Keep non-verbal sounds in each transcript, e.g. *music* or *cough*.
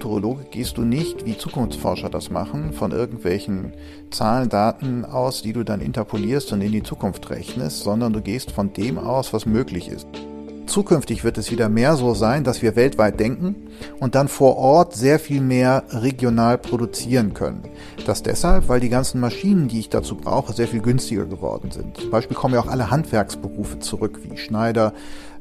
Futurologe gehst du nicht, wie Zukunftsforscher das machen, von irgendwelchen Zahlen, Daten aus, die du dann interpolierst und in die Zukunft rechnest, sondern du gehst von dem aus, was möglich ist. Zukünftig wird es wieder mehr so sein, dass wir weltweit denken und dann vor Ort sehr viel mehr regional produzieren können. Das deshalb, weil die ganzen Maschinen, die ich dazu brauche, sehr viel günstiger geworden sind. Zum Beispiel kommen ja auch alle Handwerksberufe zurück, wie Schneider,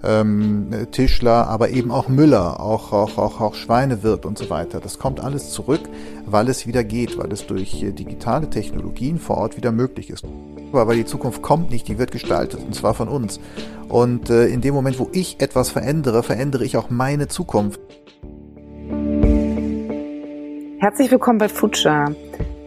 ähm, Tischler, aber eben auch Müller, auch, auch, auch, auch Schweinewirt und so weiter. Das kommt alles zurück, weil es wieder geht, weil es durch äh, digitale Technologien vor Ort wieder möglich ist. Aber die Zukunft kommt nicht, die wird gestaltet, und zwar von uns. Und äh, in dem Moment, wo ich etwas verändere, verändere ich auch meine Zukunft. Herzlich willkommen bei Future.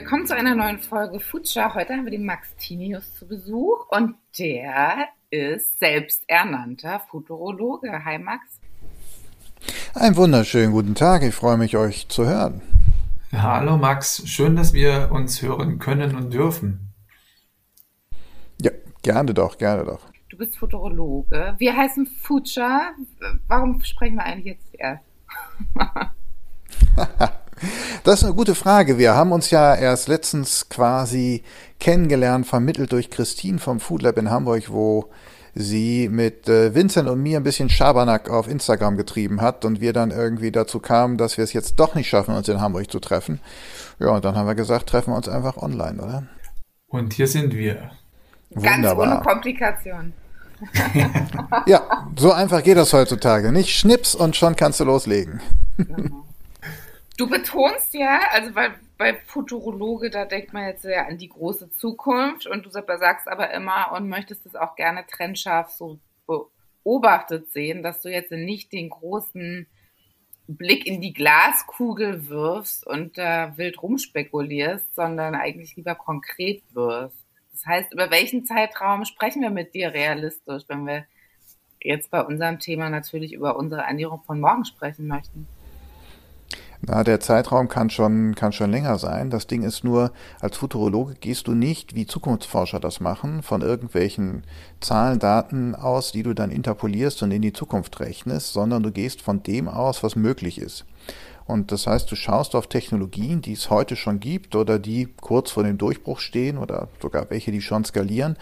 Willkommen zu einer neuen Folge Futscher. Heute haben wir den Max Tinius zu Besuch und der ist selbsternannter Futurologe. Hi Max. Einen wunderschönen guten Tag. Ich freue mich, euch zu hören. Hallo Max, schön, dass wir uns hören können und dürfen. Ja, gerne doch, gerne doch du bist Futurologe. Wir heißen Future. Warum sprechen wir eigentlich jetzt erst? *laughs* das ist eine gute Frage. Wir haben uns ja erst letztens quasi kennengelernt, vermittelt durch Christine vom Food Lab in Hamburg, wo sie mit äh, Vincent und mir ein bisschen Schabernack auf Instagram getrieben hat und wir dann irgendwie dazu kamen, dass wir es jetzt doch nicht schaffen, uns in Hamburg zu treffen. Ja, und dann haben wir gesagt, treffen wir uns einfach online, oder? Und hier sind wir. Ganz ohne Komplikation *laughs* ja, so einfach geht das heutzutage. Nicht Schnips und schon kannst du loslegen. Du betonst ja, also weil bei Futurologe, da denkt man jetzt ja an die große Zukunft und du sagst aber immer und möchtest es auch gerne trennscharf so beobachtet sehen, dass du jetzt nicht den großen Blick in die Glaskugel wirfst und da wild rumspekulierst, sondern eigentlich lieber konkret wirst. Das heißt, über welchen Zeitraum sprechen wir mit dir realistisch, wenn wir jetzt bei unserem Thema natürlich über unsere Ernährung von morgen sprechen möchten? Na, der Zeitraum kann schon, kann schon länger sein. Das Ding ist nur, als Futurologe gehst du nicht, wie Zukunftsforscher das machen, von irgendwelchen Zahlen, Daten aus, die du dann interpolierst und in die Zukunft rechnest, sondern du gehst von dem aus, was möglich ist. Und das heißt, du schaust auf Technologien, die es heute schon gibt oder die kurz vor dem Durchbruch stehen oder sogar welche, die schon skalieren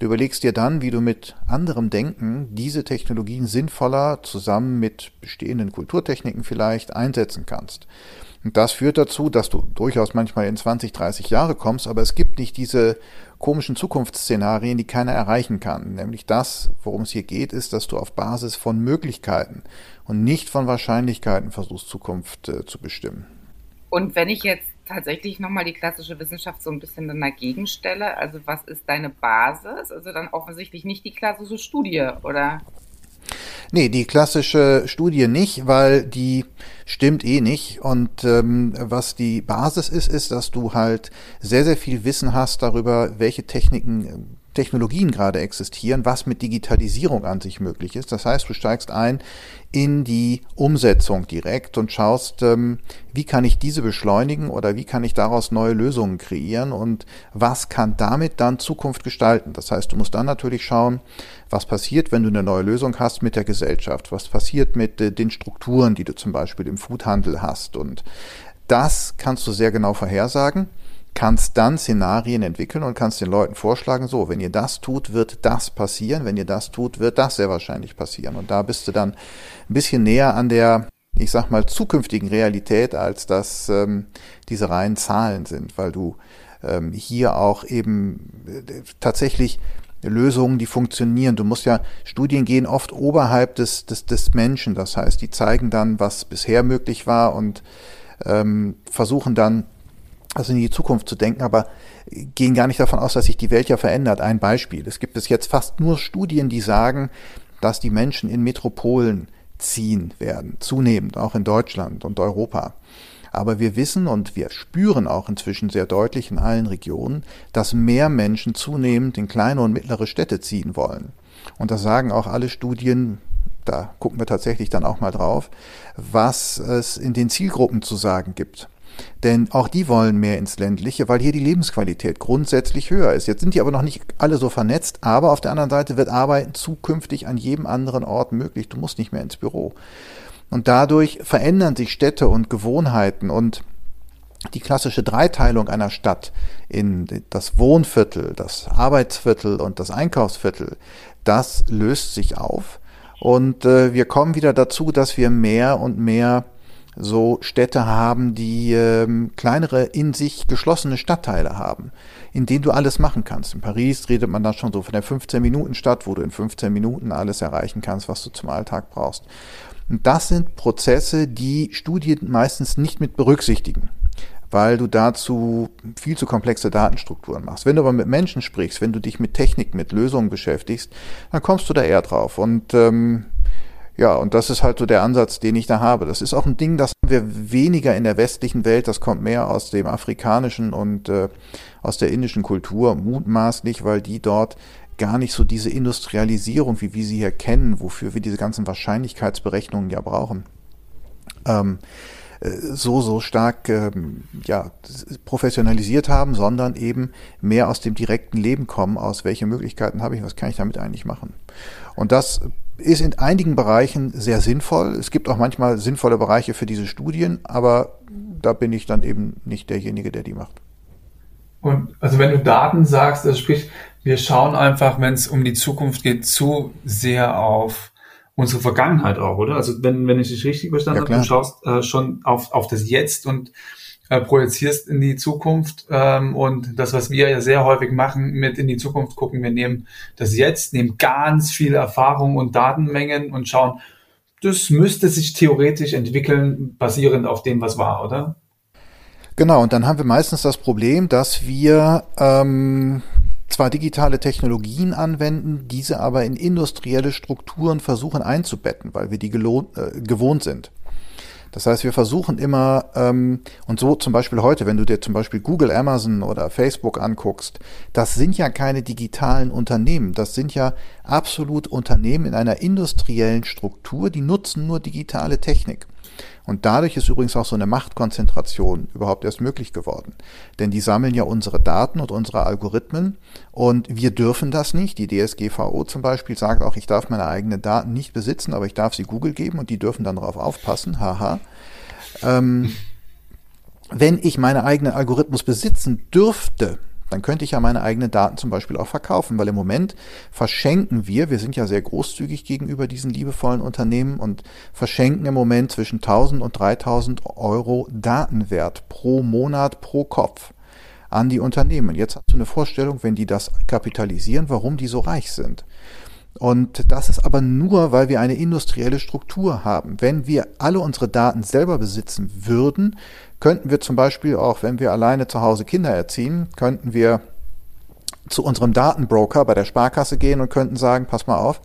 und überlegst dir dann, wie du mit anderem Denken diese Technologien sinnvoller zusammen mit bestehenden Kulturtechniken vielleicht einsetzen kannst. Und das führt dazu, dass du durchaus manchmal in 20, 30 Jahre kommst, aber es gibt nicht diese komischen Zukunftsszenarien, die keiner erreichen kann. Nämlich das, worum es hier geht, ist, dass du auf Basis von Möglichkeiten und nicht von Wahrscheinlichkeiten versuchst, Zukunft äh, zu bestimmen. Und wenn ich jetzt tatsächlich nochmal die klassische Wissenschaft so ein bisschen dagegen stelle, also was ist deine Basis? Also dann offensichtlich nicht die klassische Studie, oder? Nee, die klassische Studie nicht, weil die stimmt eh nicht. Und ähm, was die Basis ist, ist, dass du halt sehr, sehr viel Wissen hast darüber, welche Techniken Technologien gerade existieren, was mit Digitalisierung an sich möglich ist. Das heißt, du steigst ein in die Umsetzung direkt und schaust, ähm, wie kann ich diese beschleunigen oder wie kann ich daraus neue Lösungen kreieren und was kann damit dann Zukunft gestalten. Das heißt, du musst dann natürlich schauen, was passiert, wenn du eine neue Lösung hast mit der Gesellschaft, was passiert mit äh, den Strukturen, die du zum Beispiel im Foodhandel hast und das kannst du sehr genau vorhersagen kannst dann Szenarien entwickeln und kannst den Leuten vorschlagen, so, wenn ihr das tut, wird das passieren, wenn ihr das tut, wird das sehr wahrscheinlich passieren. Und da bist du dann ein bisschen näher an der, ich sag mal, zukünftigen Realität, als dass ähm, diese reinen Zahlen sind, weil du ähm, hier auch eben äh, tatsächlich Lösungen, die funktionieren. Du musst ja, Studien gehen oft oberhalb des, des, des Menschen, das heißt, die zeigen dann, was bisher möglich war und ähm, versuchen dann also in die Zukunft zu denken, aber gehen gar nicht davon aus, dass sich die Welt ja verändert. Ein Beispiel. Es gibt bis jetzt fast nur Studien, die sagen, dass die Menschen in Metropolen ziehen werden, zunehmend, auch in Deutschland und Europa. Aber wir wissen und wir spüren auch inzwischen sehr deutlich in allen Regionen, dass mehr Menschen zunehmend in kleine und mittlere Städte ziehen wollen. Und das sagen auch alle Studien, da gucken wir tatsächlich dann auch mal drauf, was es in den Zielgruppen zu sagen gibt. Denn auch die wollen mehr ins ländliche, weil hier die Lebensqualität grundsätzlich höher ist. Jetzt sind die aber noch nicht alle so vernetzt, aber auf der anderen Seite wird Arbeiten zukünftig an jedem anderen Ort möglich. Du musst nicht mehr ins Büro. Und dadurch verändern sich Städte und Gewohnheiten und die klassische Dreiteilung einer Stadt in das Wohnviertel, das Arbeitsviertel und das Einkaufsviertel, das löst sich auf. Und äh, wir kommen wieder dazu, dass wir mehr und mehr so Städte haben, die ähm, kleinere in sich geschlossene Stadtteile haben, in denen du alles machen kannst. In Paris redet man dann schon so von der 15-Minuten-Stadt, wo du in 15 Minuten alles erreichen kannst, was du zum Alltag brauchst. Und das sind Prozesse, die Studien meistens nicht mit berücksichtigen weil du dazu viel zu komplexe Datenstrukturen machst. Wenn du aber mit Menschen sprichst, wenn du dich mit Technik, mit Lösungen beschäftigst, dann kommst du da eher drauf. Und ähm, ja, und das ist halt so der Ansatz, den ich da habe. Das ist auch ein Ding, das haben wir weniger in der westlichen Welt, das kommt mehr aus dem afrikanischen und äh, aus der indischen Kultur, mutmaßlich, weil die dort gar nicht so diese Industrialisierung, wie wir sie hier kennen, wofür wir diese ganzen Wahrscheinlichkeitsberechnungen ja brauchen, ähm, äh, so, so stark ähm, ja, professionalisiert haben, sondern eben mehr aus dem direkten Leben kommen, aus welche Möglichkeiten habe ich, was kann ich damit eigentlich machen. Und das ist in einigen Bereichen sehr sinnvoll. Es gibt auch manchmal sinnvolle Bereiche für diese Studien, aber da bin ich dann eben nicht derjenige, der die macht. Und also wenn du Daten sagst, also sprich, wir schauen einfach, wenn es um die Zukunft geht, zu sehr auf unsere Vergangenheit auch, oder? Also wenn, wenn ich dich richtig verstanden ja, habe, du schaust äh, schon auf, auf das Jetzt und äh, projizierst in die Zukunft. Ähm, und das, was wir ja sehr häufig machen, mit in die Zukunft gucken, wir nehmen das Jetzt, nehmen ganz viele Erfahrungen und Datenmengen und schauen, das müsste sich theoretisch entwickeln, basierend auf dem, was war, oder? Genau, und dann haben wir meistens das Problem, dass wir ähm, zwar digitale Technologien anwenden, diese aber in industrielle Strukturen versuchen einzubetten, weil wir die äh, gewohnt sind. Das heißt, wir versuchen immer, ähm, und so zum Beispiel heute, wenn du dir zum Beispiel Google, Amazon oder Facebook anguckst, das sind ja keine digitalen Unternehmen, das sind ja absolut Unternehmen in einer industriellen Struktur, die nutzen nur digitale Technik. Und dadurch ist übrigens auch so eine Machtkonzentration überhaupt erst möglich geworden. Denn die sammeln ja unsere Daten und unsere Algorithmen und wir dürfen das nicht. Die DSGVO zum Beispiel sagt auch, ich darf meine eigenen Daten nicht besitzen, aber ich darf sie Google geben und die dürfen dann darauf aufpassen. Haha. Ähm, wenn ich meine eigenen Algorithmus besitzen dürfte, dann könnte ich ja meine eigenen Daten zum Beispiel auch verkaufen, weil im Moment verschenken wir, wir sind ja sehr großzügig gegenüber diesen liebevollen Unternehmen und verschenken im Moment zwischen 1000 und 3000 Euro Datenwert pro Monat pro Kopf an die Unternehmen. Jetzt hast du eine Vorstellung, wenn die das kapitalisieren, warum die so reich sind. Und das ist aber nur, weil wir eine industrielle Struktur haben. Wenn wir alle unsere Daten selber besitzen würden, könnten wir zum Beispiel auch, wenn wir alleine zu Hause Kinder erziehen, könnten wir zu unserem Datenbroker bei der Sparkasse gehen und könnten sagen, pass mal auf,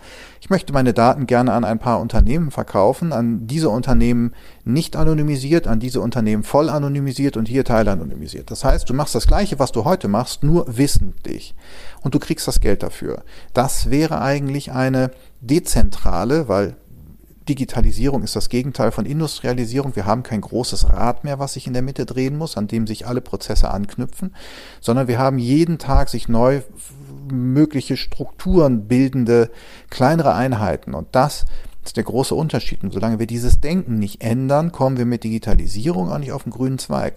ich möchte meine Daten gerne an ein paar Unternehmen verkaufen, an diese Unternehmen nicht anonymisiert, an diese Unternehmen voll anonymisiert und hier teilanonymisiert. Das heißt, du machst das gleiche, was du heute machst, nur wissentlich. Und du kriegst das Geld dafür. Das wäre eigentlich eine dezentrale, weil Digitalisierung ist das Gegenteil von Industrialisierung. Wir haben kein großes Rad mehr, was sich in der Mitte drehen muss, an dem sich alle Prozesse anknüpfen, sondern wir haben jeden Tag sich neu mögliche Strukturen bildende kleinere Einheiten. Und das ist der große Unterschied. Und solange wir dieses Denken nicht ändern, kommen wir mit Digitalisierung auch nicht auf den grünen Zweig.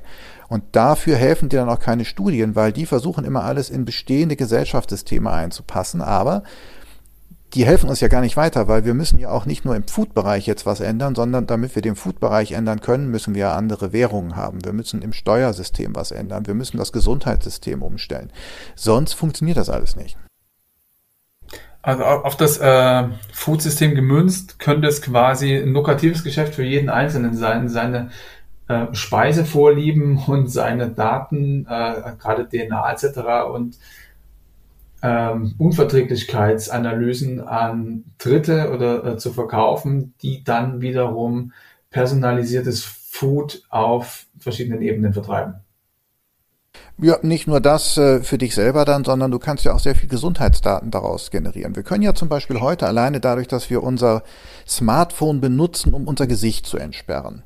Und dafür helfen dir dann auch keine Studien, weil die versuchen immer alles in bestehende Gesellschaftssysteme einzupassen. Aber die helfen uns ja gar nicht weiter, weil wir müssen ja auch nicht nur im Food-Bereich jetzt was ändern, sondern damit wir den Food-Bereich ändern können, müssen wir andere Währungen haben. Wir müssen im Steuersystem was ändern. Wir müssen das Gesundheitssystem umstellen. Sonst funktioniert das alles nicht. Also auf das äh, Food-System gemünzt könnte es quasi ein lukratives Geschäft für jeden Einzelnen sein, seine äh, Speisevorlieben und seine Daten, äh, gerade DNA etc. und ähm, Unverträglichkeitsanalysen an Dritte oder äh, zu verkaufen, die dann wiederum personalisiertes Food auf verschiedenen Ebenen vertreiben. Ja, nicht nur das äh, für dich selber dann, sondern du kannst ja auch sehr viel Gesundheitsdaten daraus generieren. Wir können ja zum Beispiel heute alleine dadurch, dass wir unser Smartphone benutzen, um unser Gesicht zu entsperren,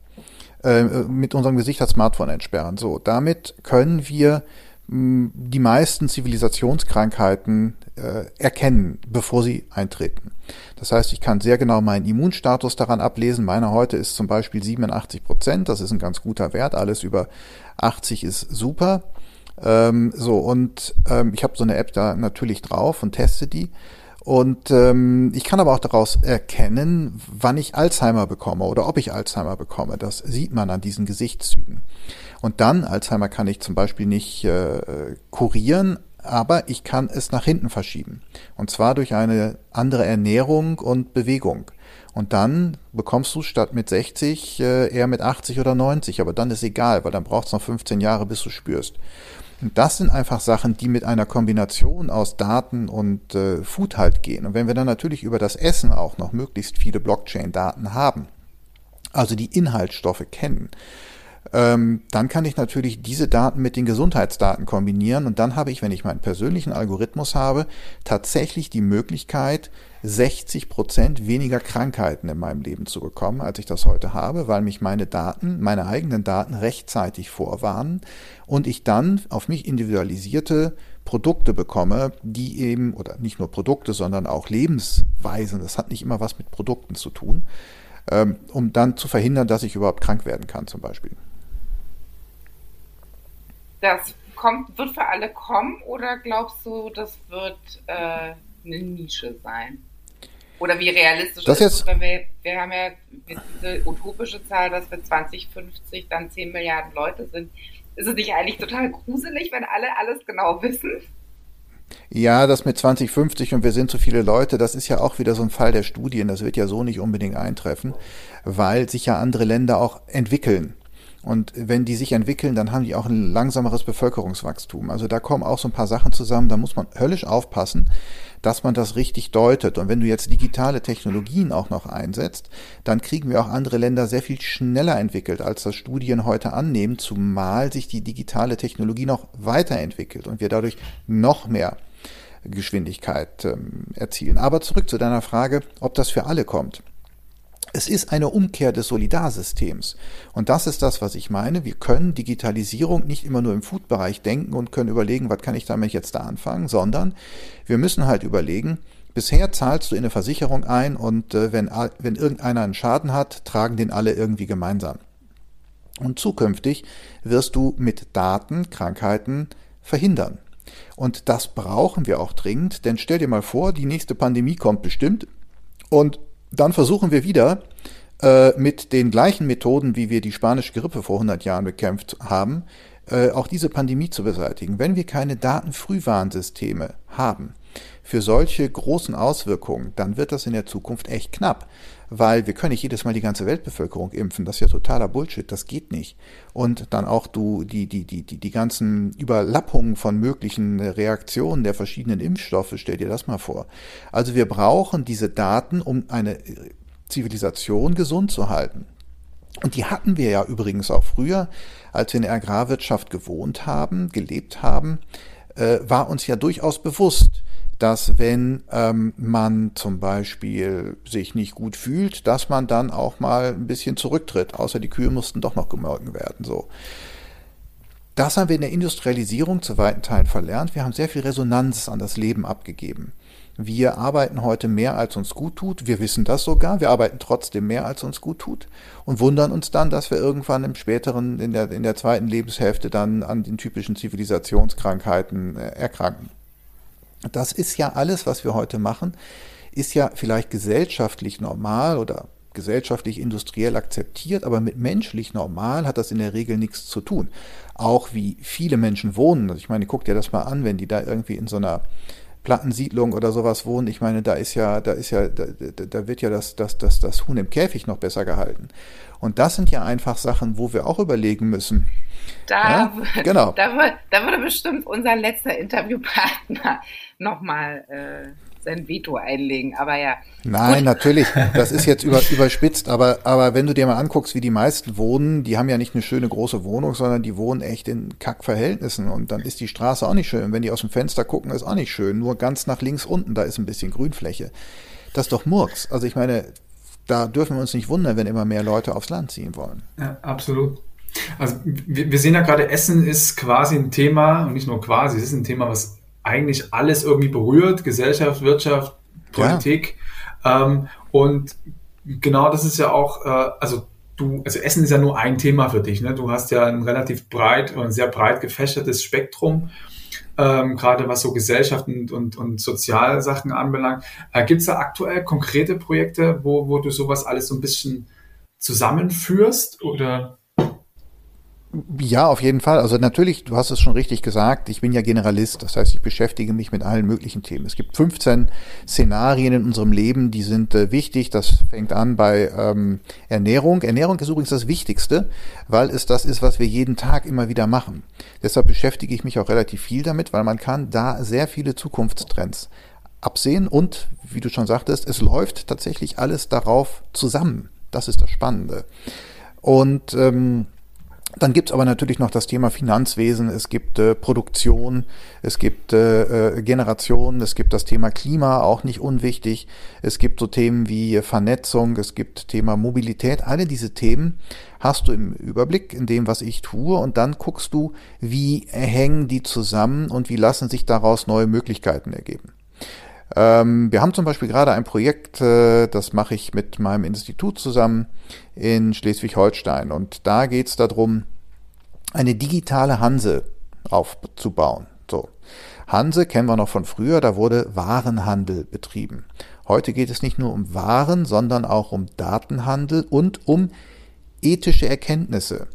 äh, mit unserem Gesicht das Smartphone entsperren. So, damit können wir die meisten Zivilisationskrankheiten äh, erkennen, bevor sie eintreten. Das heißt, ich kann sehr genau meinen Immunstatus daran ablesen. Meiner heute ist zum Beispiel 87 Prozent. Das ist ein ganz guter Wert. Alles über 80 ist super. Ähm, so, und ähm, ich habe so eine App da natürlich drauf und teste die. Und ähm, ich kann aber auch daraus erkennen, wann ich Alzheimer bekomme oder ob ich Alzheimer bekomme. Das sieht man an diesen Gesichtszügen. Und dann, Alzheimer kann ich zum Beispiel nicht äh, kurieren, aber ich kann es nach hinten verschieben. Und zwar durch eine andere Ernährung und Bewegung. Und dann bekommst du statt mit 60 äh, eher mit 80 oder 90. Aber dann ist egal, weil dann braucht es noch 15 Jahre, bis du spürst. Und das sind einfach Sachen, die mit einer Kombination aus Daten und äh, Food halt gehen. Und wenn wir dann natürlich über das Essen auch noch möglichst viele Blockchain-Daten haben, also die Inhaltsstoffe kennen, ähm, dann kann ich natürlich diese Daten mit den Gesundheitsdaten kombinieren und dann habe ich, wenn ich meinen persönlichen Algorithmus habe, tatsächlich die Möglichkeit, 60 Prozent weniger Krankheiten in meinem Leben zu bekommen, als ich das heute habe, weil mich meine Daten, meine eigenen Daten rechtzeitig vorwarnen und ich dann auf mich individualisierte Produkte bekomme, die eben, oder nicht nur Produkte, sondern auch Lebensweisen, das hat nicht immer was mit Produkten zu tun, ähm, um dann zu verhindern, dass ich überhaupt krank werden kann zum Beispiel. Das kommt, wird für alle kommen oder glaubst du, das wird äh, eine Nische sein? Oder wie realistisch das ist es, wenn wir, wir haben ja diese utopische Zahl, dass wir 2050 dann 10 Milliarden Leute sind. Ist es nicht eigentlich total gruselig, wenn alle alles genau wissen? Ja, das mit 2050 und wir sind so viele Leute, das ist ja auch wieder so ein Fall der Studien. Das wird ja so nicht unbedingt eintreffen, weil sich ja andere Länder auch entwickeln. Und wenn die sich entwickeln, dann haben die auch ein langsameres Bevölkerungswachstum. Also da kommen auch so ein paar Sachen zusammen, da muss man höllisch aufpassen, dass man das richtig deutet. Und wenn du jetzt digitale Technologien auch noch einsetzt, dann kriegen wir auch andere Länder sehr viel schneller entwickelt, als das Studien heute annehmen, zumal sich die digitale Technologie noch weiterentwickelt und wir dadurch noch mehr Geschwindigkeit ähm, erzielen. Aber zurück zu deiner Frage, ob das für alle kommt. Es ist eine Umkehr des Solidarsystems. Und das ist das, was ich meine. Wir können Digitalisierung nicht immer nur im Food-Bereich denken und können überlegen, was kann ich damit jetzt da anfangen, sondern wir müssen halt überlegen, bisher zahlst du in eine Versicherung ein und äh, wenn, wenn irgendeiner einen Schaden hat, tragen den alle irgendwie gemeinsam. Und zukünftig wirst du mit Daten Krankheiten verhindern. Und das brauchen wir auch dringend, denn stell dir mal vor, die nächste Pandemie kommt bestimmt und dann versuchen wir wieder äh, mit den gleichen Methoden, wie wir die spanische Grippe vor 100 Jahren bekämpft haben, äh, auch diese Pandemie zu beseitigen. Wenn wir keine Datenfrühwarnsysteme haben für solche großen Auswirkungen, dann wird das in der Zukunft echt knapp weil wir können nicht jedes Mal die ganze Weltbevölkerung impfen. Das ist ja totaler Bullshit. Das geht nicht. Und dann auch du die die die die die ganzen Überlappungen von möglichen Reaktionen der verschiedenen Impfstoffe. Stell dir das mal vor. Also wir brauchen diese Daten, um eine Zivilisation gesund zu halten. Und die hatten wir ja übrigens auch früher, als wir in der Agrarwirtschaft gewohnt haben, gelebt haben, äh, war uns ja durchaus bewusst, dass wenn ähm, man zum Beispiel sich nicht gut fühlt, dass man dann auch mal ein bisschen zurücktritt, außer die Kühe mussten doch noch gemolken werden. So. Das haben wir in der Industrialisierung zu weiten Teilen verlernt. Wir haben sehr viel Resonanz an das Leben abgegeben. Wir arbeiten heute mehr, als uns gut tut. Wir wissen das sogar. Wir arbeiten trotzdem mehr, als uns gut tut und wundern uns dann, dass wir irgendwann im späteren, in der, in der zweiten Lebenshälfte dann an den typischen Zivilisationskrankheiten äh, erkranken. Das ist ja alles, was wir heute machen, ist ja vielleicht gesellschaftlich normal oder gesellschaftlich industriell akzeptiert, aber mit menschlich normal hat das in der Regel nichts zu tun. Auch wie viele Menschen wohnen. Also ich meine, guck dir das mal an, wenn die da irgendwie in so einer Plattensiedlung oder sowas wohnen. Ich meine, da ist ja, da ist ja, da, da wird ja das, das, das, das Huhn im Käfig noch besser gehalten. Und das sind ja einfach Sachen, wo wir auch überlegen müssen. Da, ja? *laughs* genau. da, da würde bestimmt unser letzter Interviewpartner *laughs* nochmal äh, sein Veto einlegen. Aber ja. Nein, Gut. natürlich. Das ist jetzt *laughs* über, überspitzt. Aber, aber wenn du dir mal anguckst, wie die meisten wohnen, die haben ja nicht eine schöne große Wohnung, sondern die wohnen echt in Kackverhältnissen. Und dann ist die Straße auch nicht schön. Wenn die aus dem Fenster gucken, ist auch nicht schön. Nur ganz nach links unten, da ist ein bisschen Grünfläche. Das ist doch Murks. Also ich meine, da dürfen wir uns nicht wundern, wenn immer mehr Leute aufs Land ziehen wollen. Ja, absolut. Also wir, wir sehen ja gerade, Essen ist quasi ein Thema, und nicht nur quasi, es ist ein Thema, was eigentlich alles irgendwie berührt, Gesellschaft, Wirtschaft, Politik. Ja. Ähm, und genau das ist ja auch, äh, also du, also Essen ist ja nur ein Thema für dich. Ne? Du hast ja ein relativ breit und sehr breit gefächertes Spektrum, ähm, gerade was so Gesellschaft und, und, und Sozialsachen anbelangt. Äh, Gibt es da aktuell konkrete Projekte, wo, wo du sowas alles so ein bisschen zusammenführst oder? Ja, auf jeden Fall. Also natürlich, du hast es schon richtig gesagt, ich bin ja Generalist, das heißt, ich beschäftige mich mit allen möglichen Themen. Es gibt 15 Szenarien in unserem Leben, die sind äh, wichtig. Das fängt an bei ähm, Ernährung. Ernährung ist übrigens das Wichtigste, weil es das ist, was wir jeden Tag immer wieder machen. Deshalb beschäftige ich mich auch relativ viel damit, weil man kann da sehr viele Zukunftstrends absehen und, wie du schon sagtest, es läuft tatsächlich alles darauf zusammen. Das ist das Spannende. Und ähm, dann gibt's aber natürlich noch das Thema Finanzwesen, es gibt äh, Produktion, es gibt äh, äh, Generation, es gibt das Thema Klima, auch nicht unwichtig, es gibt so Themen wie Vernetzung, es gibt Thema Mobilität, alle diese Themen hast du im Überblick in dem, was ich tue. Und dann guckst du, wie hängen die zusammen und wie lassen sich daraus neue Möglichkeiten ergeben. Ähm, wir haben zum Beispiel gerade ein Projekt, äh, das mache ich mit meinem Institut zusammen in Schleswig-Holstein. Und da geht es darum, eine digitale Hanse aufzubauen. So. Hanse kennen wir noch von früher, da wurde Warenhandel betrieben. Heute geht es nicht nur um Waren, sondern auch um Datenhandel und um ethische Erkenntnisse.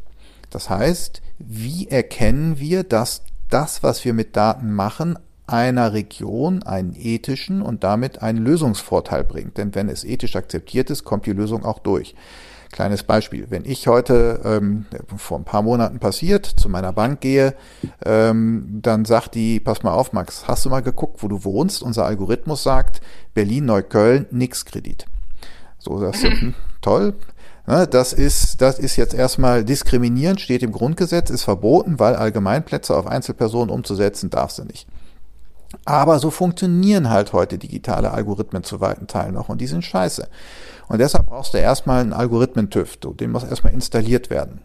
Das heißt, wie erkennen wir, dass das, was wir mit Daten machen, einer Region einen ethischen und damit einen Lösungsvorteil bringt. Denn wenn es ethisch akzeptiert ist, kommt die Lösung auch durch. Kleines Beispiel. Wenn ich heute ähm, vor ein paar Monaten passiert, zu meiner Bank gehe, ähm, dann sagt die, pass mal auf, Max, hast du mal geguckt, wo du wohnst? Unser Algorithmus sagt, Berlin, Neukölln, nix Kredit. So, das ist hm, *laughs* toll. Ne, das ist, das ist jetzt erstmal diskriminierend, steht im Grundgesetz, ist verboten, weil Allgemeinplätze auf Einzelpersonen umzusetzen darfst du nicht. Aber so funktionieren halt heute digitale Algorithmen zu weiten Teilen noch und die sind scheiße. Und deshalb brauchst du erstmal einen Algorithmen-TÜV, den muss erstmal installiert werden.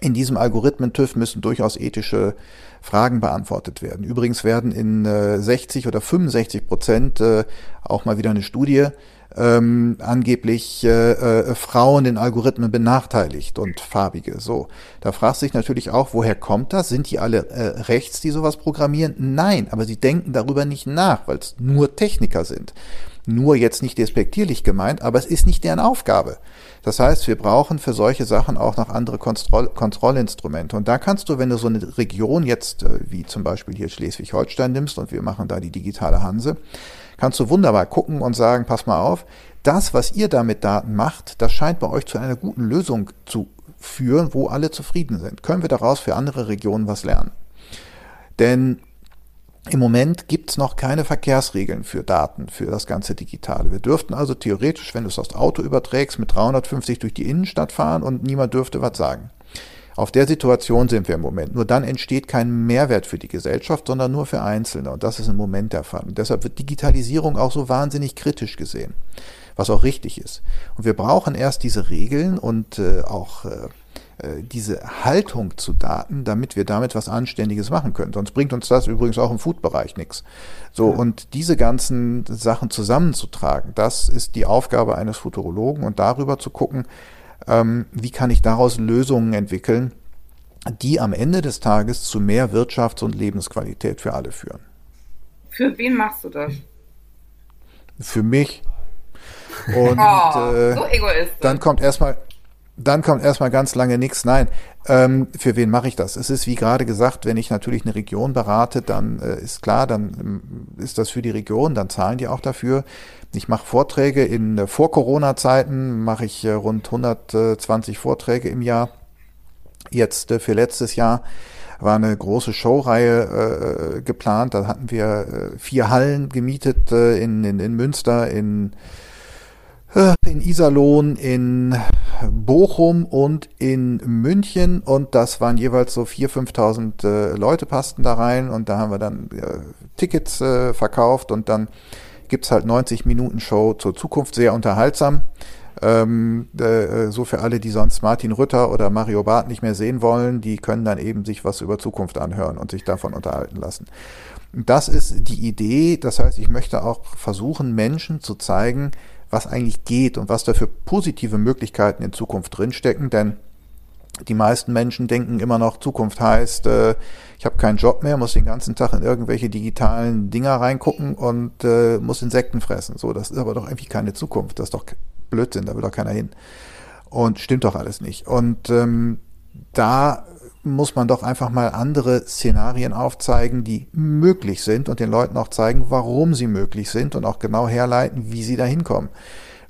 In diesem Algorithmen-TÜV müssen durchaus ethische Fragen beantwortet werden. Übrigens werden in 60 äh, oder 65 Prozent äh, auch mal wieder eine Studie ähm, angeblich äh, äh, Frauen in Algorithmen benachteiligt und farbige. So, da fragt sich natürlich auch, woher kommt das? Sind die alle äh, rechts, die sowas programmieren? Nein, aber sie denken darüber nicht nach, weil es nur Techniker sind. Nur jetzt nicht despektierlich gemeint, aber es ist nicht deren Aufgabe. Das heißt, wir brauchen für solche Sachen auch noch andere Kontroll Kontrollinstrumente. Und da kannst du, wenn du so eine Region jetzt, äh, wie zum Beispiel hier Schleswig-Holstein nimmst und wir machen da die digitale Hanse, kannst du wunderbar gucken und sagen, pass mal auf, das, was ihr da mit Daten macht, das scheint bei euch zu einer guten Lösung zu führen, wo alle zufrieden sind. Können wir daraus für andere Regionen was lernen? Denn im Moment gibt's noch keine Verkehrsregeln für Daten, für das ganze Digitale. Wir dürften also theoretisch, wenn du es aufs Auto überträgst, mit 350 durch die Innenstadt fahren und niemand dürfte was sagen. Auf der Situation sind wir im Moment. Nur dann entsteht kein Mehrwert für die Gesellschaft, sondern nur für Einzelne. Und das ist im Moment der Fall. Und deshalb wird Digitalisierung auch so wahnsinnig kritisch gesehen, was auch richtig ist. Und wir brauchen erst diese Regeln und äh, auch äh, äh diese Haltung zu Daten, damit wir damit was Anständiges machen können. Sonst bringt uns das übrigens auch im Food-Bereich nichts. So, ja. und diese ganzen Sachen zusammenzutragen, das ist die Aufgabe eines Futurologen und darüber zu gucken, ähm, wie kann ich daraus Lösungen entwickeln, die am Ende des Tages zu mehr Wirtschafts- und Lebensqualität für alle führen. Für wen machst du das? Für mich. Und oh, äh, so dann kommt erstmal, dann kommt erstmal ganz lange nichts. Nein, ähm, für wen mache ich das? Es ist wie gerade gesagt, wenn ich natürlich eine Region berate, dann äh, ist klar, dann ähm, ist das für die Region, dann zahlen die auch dafür. Ich mache Vorträge in äh, vor Corona-Zeiten, mache ich äh, rund 120 Vorträge im Jahr. Jetzt äh, für letztes Jahr war eine große Showreihe äh, geplant. Da hatten wir äh, vier Hallen gemietet äh, in, in, in Münster, in äh, in Iserlohn, in Bochum und in München und das waren jeweils so 4.000, 5.000 äh, Leute passten da rein und da haben wir dann äh, Tickets äh, verkauft und dann gibt's halt 90 Minuten Show zur Zukunft, sehr unterhaltsam. Ähm, äh, so für alle, die sonst Martin Rütter oder Mario Barth nicht mehr sehen wollen, die können dann eben sich was über Zukunft anhören und sich davon unterhalten lassen. Das ist die Idee. Das heißt, ich möchte auch versuchen, Menschen zu zeigen, was eigentlich geht und was da für positive Möglichkeiten in Zukunft drinstecken, denn die meisten Menschen denken immer noch, Zukunft heißt, äh, ich habe keinen Job mehr, muss den ganzen Tag in irgendwelche digitalen Dinger reingucken und äh, muss Insekten fressen. So, das ist aber doch irgendwie keine Zukunft. Das ist doch Blödsinn, da will doch keiner hin. Und stimmt doch alles nicht. Und ähm, da muss man doch einfach mal andere Szenarien aufzeigen, die möglich sind und den Leuten auch zeigen, warum sie möglich sind und auch genau herleiten, wie sie da hinkommen.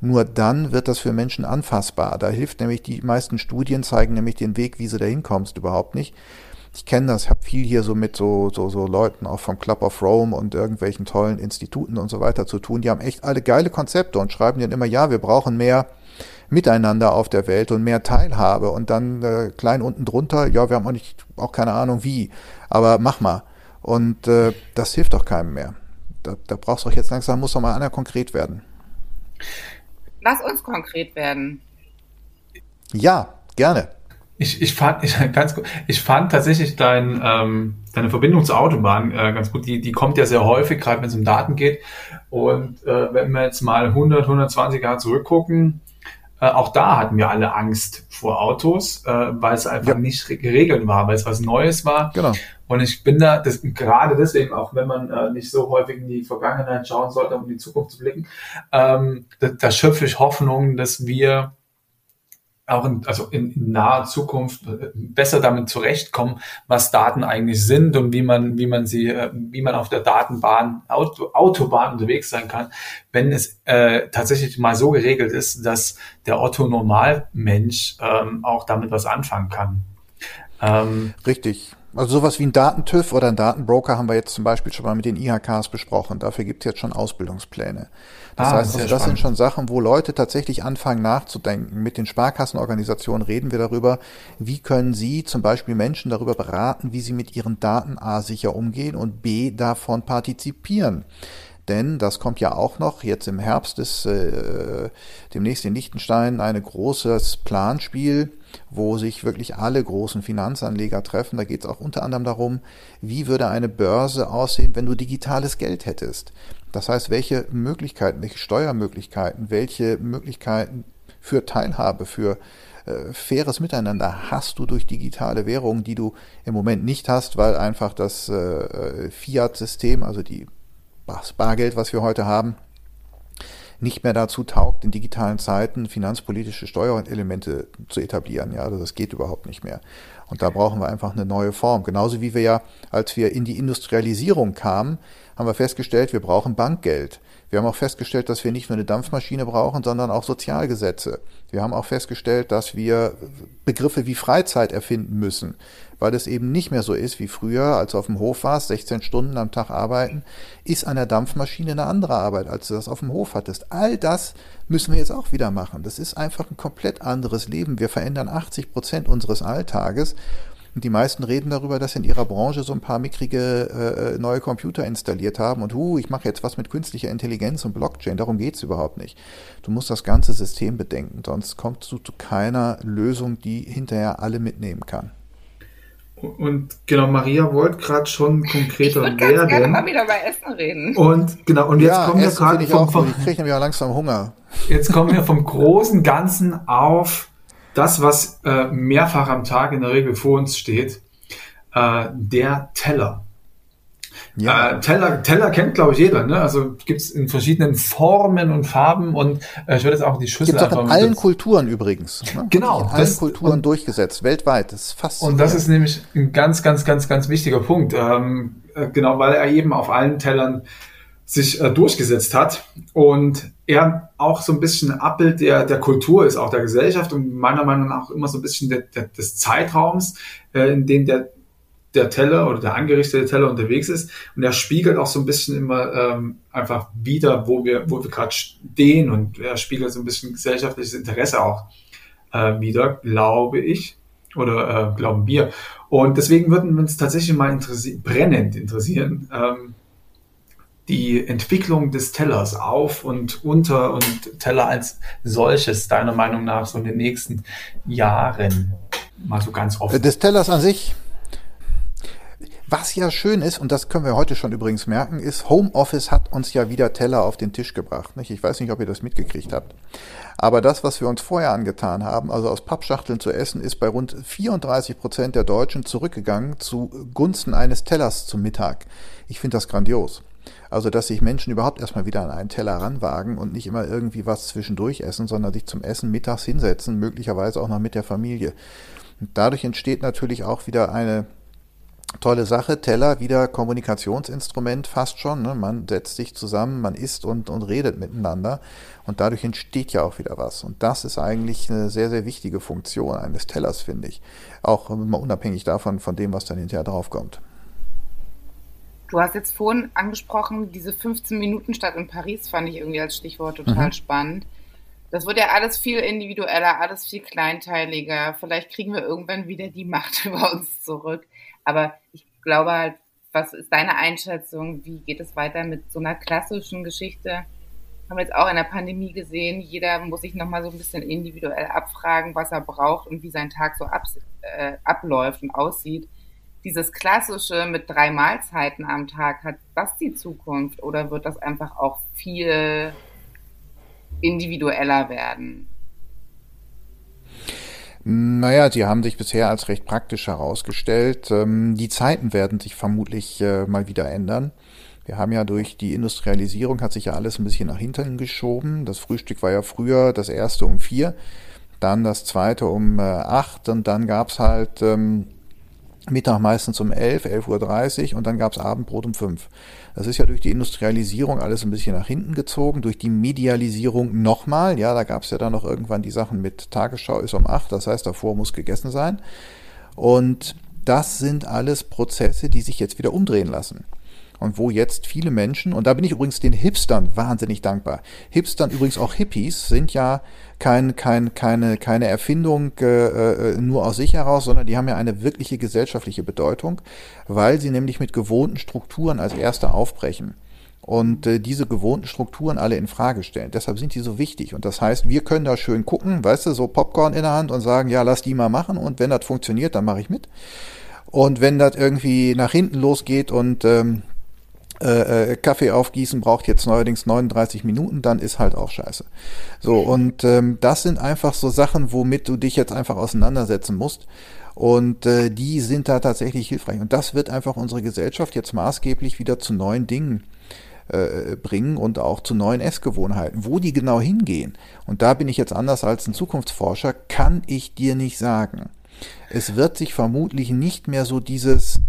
Nur dann wird das für Menschen anfassbar. Da hilft nämlich, die meisten Studien zeigen nämlich den Weg, wie sie da hinkommst, überhaupt nicht. Ich kenne das, habe viel hier so mit so, so, so Leuten auch vom Club of Rome und irgendwelchen tollen Instituten und so weiter zu tun. Die haben echt alle geile Konzepte und schreiben dann immer, ja, wir brauchen mehr Miteinander auf der Welt und mehr Teilhabe und dann äh, klein unten drunter, ja, wir haben auch nicht, auch keine Ahnung wie, aber mach mal. Und äh, das hilft doch keinem mehr. Da, da brauchst du doch jetzt langsam, muss doch mal einer konkret werden. Lass uns konkret werden. Ja, gerne. Ich, ich fand, ich, ganz gut, ich fand tatsächlich dein, ähm, deine Verbindung zur Autobahn äh, ganz gut. Die, die kommt ja sehr häufig, gerade wenn es um Daten geht. Und äh, wenn wir jetzt mal 100, 120 Jahre zurückgucken, äh, auch da hatten wir alle Angst vor Autos, äh, weil es einfach ja. nicht geregelt war, weil es was Neues war. Genau. Und ich bin da, das, gerade deswegen, auch wenn man äh, nicht so häufig in die Vergangenheit schauen sollte, um in die Zukunft zu blicken, ähm, da, da schöpfe ich Hoffnung, dass wir auch in, also in, in naher Zukunft äh, besser damit zurechtkommen, was Daten eigentlich sind und wie man, wie man sie, äh, wie man auf der Datenbahn, Auto, Autobahn unterwegs sein kann, wenn es äh, tatsächlich mal so geregelt ist, dass der Otto Normalmensch ähm, auch damit was anfangen kann. Ähm, Richtig. Also sowas wie ein Datentüv oder ein Datenbroker haben wir jetzt zum Beispiel schon mal mit den IHKs besprochen. Dafür gibt es jetzt schon Ausbildungspläne. Das ah, heißt, also das sind schon Sachen, wo Leute tatsächlich anfangen nachzudenken. Mit den Sparkassenorganisationen reden wir darüber, wie können sie zum Beispiel Menschen darüber beraten, wie sie mit ihren Daten A sicher umgehen und B davon partizipieren. Denn das kommt ja auch noch, jetzt im Herbst ist äh, demnächst in Liechtenstein ein großes Planspiel, wo sich wirklich alle großen Finanzanleger treffen. Da geht es auch unter anderem darum, wie würde eine Börse aussehen, wenn du digitales Geld hättest. Das heißt, welche Möglichkeiten, welche Steuermöglichkeiten, welche Möglichkeiten für Teilhabe, für äh, faires Miteinander hast du durch digitale Währungen, die du im Moment nicht hast, weil einfach das äh, Fiat-System, also die Bargeld, was wir heute haben, nicht mehr dazu taugt, in digitalen Zeiten finanzpolitische Steuerelemente zu etablieren. Ja, also das geht überhaupt nicht mehr. Und da brauchen wir einfach eine neue Form. Genauso wie wir ja, als wir in die Industrialisierung kamen, haben wir festgestellt, wir brauchen Bankgeld. Wir haben auch festgestellt, dass wir nicht nur eine Dampfmaschine brauchen, sondern auch Sozialgesetze. Wir haben auch festgestellt, dass wir Begriffe wie Freizeit erfinden müssen weil es eben nicht mehr so ist wie früher, als du auf dem Hof warst, 16 Stunden am Tag arbeiten, ist an der Dampfmaschine eine andere Arbeit, als du das auf dem Hof hattest. All das müssen wir jetzt auch wieder machen. Das ist einfach ein komplett anderes Leben. Wir verändern 80 Prozent unseres Alltages. Und die meisten reden darüber, dass in ihrer Branche so ein paar mickrige äh, neue Computer installiert haben und hu, ich mache jetzt was mit künstlicher Intelligenz und Blockchain. Darum geht's überhaupt nicht. Du musst das ganze System bedenken, sonst kommst du zu keiner Lösung, die hinterher alle mitnehmen kann. Und genau, Maria wollte gerade schon konkreter ich werden. Ich gerne mal wieder bei Essen reden. Und genau, und jetzt ja, kommen wir gerade vom, vom, ich kriege nämlich auch langsam Hunger. Jetzt kommen wir vom großen Ganzen auf das, was äh, mehrfach am Tag in der Regel vor uns steht, äh, der Teller. Ja. Äh, Teller, Teller kennt, glaube ich, jeder. Ne? Also gibt's in verschiedenen Formen und Farben und äh, ich würde jetzt auch die Schüssel gibt's auch in allen Kulturen übrigens. Ne? *laughs* Genau. In allen das, Kulturen und, durchgesetzt, weltweit. Das ist fast. Und das ist nämlich ein ganz, ganz, ganz, ganz wichtiger Punkt. Ähm, äh, genau, weil er eben auf allen Tellern sich äh, durchgesetzt hat und er auch so ein bisschen Abbild der, der Kultur ist, auch der Gesellschaft und meiner Meinung nach auch immer so ein bisschen der, der, des Zeitraums, äh, in dem der der Teller oder der angerichtete Teller unterwegs ist. Und er spiegelt auch so ein bisschen immer ähm, einfach wieder, wo wir, wo wir gerade stehen und er spiegelt so ein bisschen gesellschaftliches Interesse auch äh, wieder, glaube ich, oder äh, glauben wir. Und deswegen würden wir uns tatsächlich mal interessi brennend interessieren, ähm, die Entwicklung des Tellers auf und unter und Teller als solches, deiner Meinung nach, so in den nächsten Jahren? Mal so ganz offen. Des Tellers an sich, was ja schön ist, und das können wir heute schon übrigens merken, ist, Homeoffice hat uns ja wieder Teller auf den Tisch gebracht. Nicht? Ich weiß nicht, ob ihr das mitgekriegt habt. Aber das, was wir uns vorher angetan haben, also aus Pappschachteln zu essen, ist bei rund 34 Prozent der Deutschen zurückgegangen zu Gunsten eines Tellers zum Mittag. Ich finde das grandios. Also, dass sich Menschen überhaupt erstmal wieder an einen Teller ranwagen und nicht immer irgendwie was zwischendurch essen, sondern sich zum Essen mittags hinsetzen, möglicherweise auch noch mit der Familie. Und dadurch entsteht natürlich auch wieder eine tolle Sache. Teller wieder Kommunikationsinstrument fast schon. Ne? Man setzt sich zusammen, man isst und, und redet miteinander und dadurch entsteht ja auch wieder was. Und das ist eigentlich eine sehr, sehr wichtige Funktion eines Tellers, finde ich. Auch unabhängig davon, von dem, was dann hinterher draufkommt. Du hast jetzt vorhin angesprochen, diese 15 Minuten Stadt in Paris fand ich irgendwie als Stichwort total mhm. spannend. Das wird ja alles viel individueller, alles viel kleinteiliger. Vielleicht kriegen wir irgendwann wieder die Macht *laughs* über uns zurück. Aber ich glaube halt, was ist deine Einschätzung? Wie geht es weiter mit so einer klassischen Geschichte? Haben wir jetzt auch in der Pandemie gesehen, jeder muss sich nochmal so ein bisschen individuell abfragen, was er braucht und wie sein Tag so ab, äh, abläuft und aussieht. Dieses klassische mit drei Mahlzeiten am Tag, hat das die Zukunft oder wird das einfach auch viel individueller werden? Naja, sie haben sich bisher als recht praktisch herausgestellt. Ähm, die Zeiten werden sich vermutlich äh, mal wieder ändern. Wir haben ja durch die Industrialisierung hat sich ja alles ein bisschen nach hinten geschoben. Das Frühstück war ja früher das erste um vier, dann das zweite um äh, acht und dann gab's halt ähm, Mittag meistens um 11, 11.30 Uhr und dann gab's Abendbrot um 5. Das ist ja durch die Industrialisierung alles ein bisschen nach hinten gezogen, durch die Medialisierung nochmal. Ja, da gab's ja dann noch irgendwann die Sachen mit Tagesschau ist um 8, das heißt, davor muss gegessen sein. Und das sind alles Prozesse, die sich jetzt wieder umdrehen lassen und wo jetzt viele Menschen, und da bin ich übrigens den Hipstern wahnsinnig dankbar. Hipstern, übrigens auch Hippies, sind ja kein, kein, keine, keine Erfindung äh, äh, nur aus sich heraus, sondern die haben ja eine wirkliche gesellschaftliche Bedeutung, weil sie nämlich mit gewohnten Strukturen als Erste aufbrechen und äh, diese gewohnten Strukturen alle in Frage stellen. Deshalb sind die so wichtig. Und das heißt, wir können da schön gucken, weißt du, so Popcorn in der Hand und sagen, ja, lass die mal machen und wenn das funktioniert, dann mache ich mit. Und wenn das irgendwie nach hinten losgeht und ähm, äh, äh, Kaffee aufgießen braucht jetzt neuerdings 39 Minuten, dann ist halt auch scheiße. So, und ähm, das sind einfach so Sachen, womit du dich jetzt einfach auseinandersetzen musst. Und äh, die sind da tatsächlich hilfreich. Und das wird einfach unsere Gesellschaft jetzt maßgeblich wieder zu neuen Dingen äh, bringen und auch zu neuen Essgewohnheiten. Wo die genau hingehen, und da bin ich jetzt anders als ein Zukunftsforscher, kann ich dir nicht sagen. Es wird sich vermutlich nicht mehr so dieses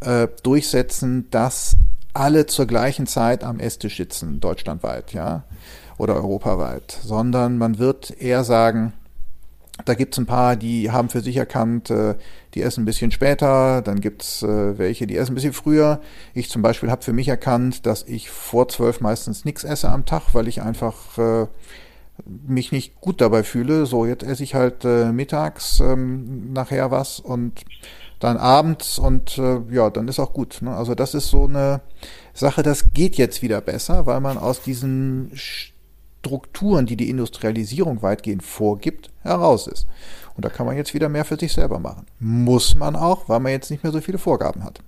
äh, durchsetzen, dass alle zur gleichen Zeit am Esstisch sitzen, deutschlandweit, ja, oder europaweit, sondern man wird eher sagen, da gibt's ein paar, die haben für sich erkannt, äh, die essen ein bisschen später, dann gibt's äh, welche, die essen ein bisschen früher. Ich zum Beispiel habe für mich erkannt, dass ich vor zwölf meistens nichts esse am Tag, weil ich einfach äh, mich nicht gut dabei fühle. So, jetzt esse ich halt mittags ähm, nachher was und dann abends und äh, ja, dann ist auch gut. Ne? Also das ist so eine Sache, das geht jetzt wieder besser, weil man aus diesen Strukturen, die die Industrialisierung weitgehend vorgibt, heraus ist. Und da kann man jetzt wieder mehr für sich selber machen. Muss man auch, weil man jetzt nicht mehr so viele Vorgaben hat.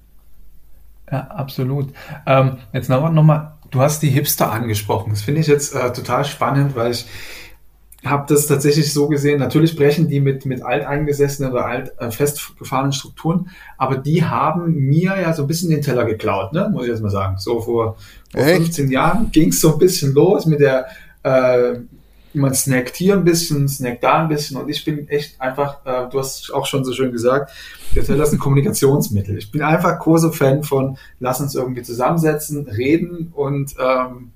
Ja, absolut. Ähm, jetzt nochmal, noch mal, du hast die Hipster angesprochen. Das finde ich jetzt äh, total spannend, weil ich habe das tatsächlich so gesehen. Natürlich brechen die mit, mit alteingesessenen oder alt, äh, festgefahrenen Strukturen, aber die haben mir ja so ein bisschen den Teller geklaut, ne? muss ich jetzt mal sagen. So vor, vor 15 Jahren ging es so ein bisschen los mit der, äh, man snackt hier ein bisschen, snackt da ein bisschen und ich bin echt einfach, äh, du hast auch schon so schön gesagt, der Teller ist ein Kommunikationsmittel. Ich bin einfach großer Fan von, lass uns irgendwie zusammensetzen, reden und ähm,